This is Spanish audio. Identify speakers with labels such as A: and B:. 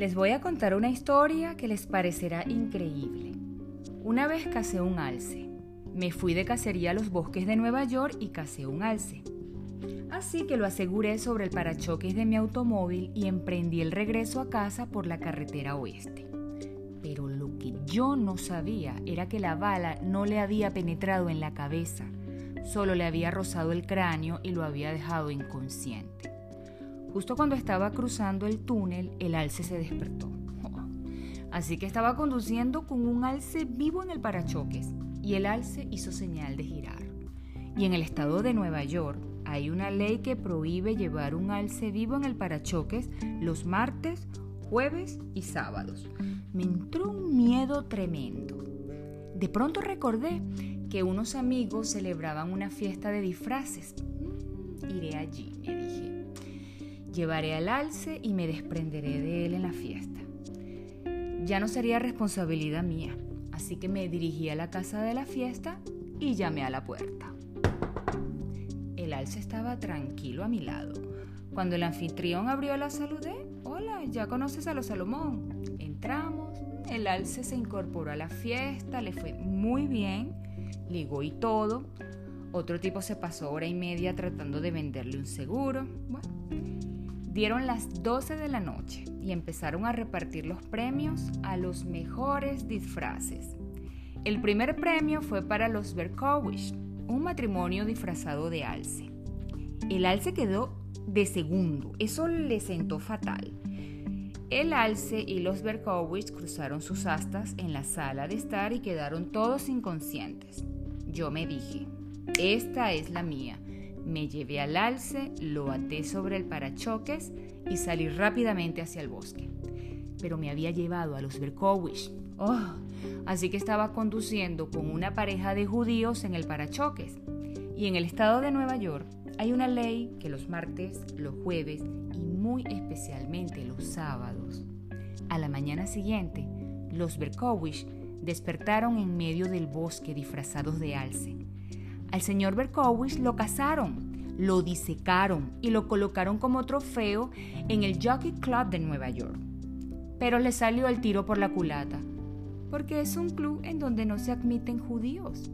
A: Les voy a contar una historia que les parecerá increíble. Una vez casé un alce. Me fui de cacería a los bosques de Nueva York y casé un alce. Así que lo aseguré sobre el parachoques de mi automóvil y emprendí el regreso a casa por la carretera oeste. Pero lo que yo no sabía era que la bala no le había penetrado en la cabeza, solo le había rozado el cráneo y lo había dejado inconsciente. Justo cuando estaba cruzando el túnel, el alce se despertó. Así que estaba conduciendo con un alce vivo en el parachoques y el alce hizo señal de girar. Y en el estado de Nueva York hay una ley que prohíbe llevar un alce vivo en el parachoques los martes, jueves y sábados. Me entró un miedo tremendo. De pronto recordé que unos amigos celebraban una fiesta de disfraces. Mm, iré allí, me dije. Llevaré al alce y me desprenderé de él en la fiesta. Ya no sería responsabilidad mía, así que me dirigí a la casa de la fiesta y llamé a la puerta. El alce estaba tranquilo a mi lado. Cuando el anfitrión abrió la saludé. Hola, ¿ya conoces a los Salomón? Entramos, el alce se incorporó a la fiesta, le fue muy bien, ligó y todo. Otro tipo se pasó hora y media tratando de venderle un seguro. Bueno, dieron las 12 de la noche y empezaron a repartir los premios a los mejores disfraces. El primer premio fue para los Berkowitz, un matrimonio disfrazado de alce. El alce quedó de segundo, eso le sentó fatal. El alce y los Berkowitz cruzaron sus astas en la sala de estar y quedaron todos inconscientes. Yo me dije, esta es la mía. Me llevé al alce, lo até sobre el parachoques y salí rápidamente hacia el bosque. Pero me había llevado a los Berkowitz. Oh, así que estaba conduciendo con una pareja de judíos en el parachoques. Y en el estado de Nueva York hay una ley que los martes, los jueves y muy especialmente los sábados, a la mañana siguiente, los Berkowitz despertaron en medio del bosque disfrazados de alce. Al señor Berkowitz lo cazaron, lo disecaron y lo colocaron como trofeo en el Jockey Club de Nueva York. Pero le salió el tiro por la culata porque es un club en donde no se admiten judíos.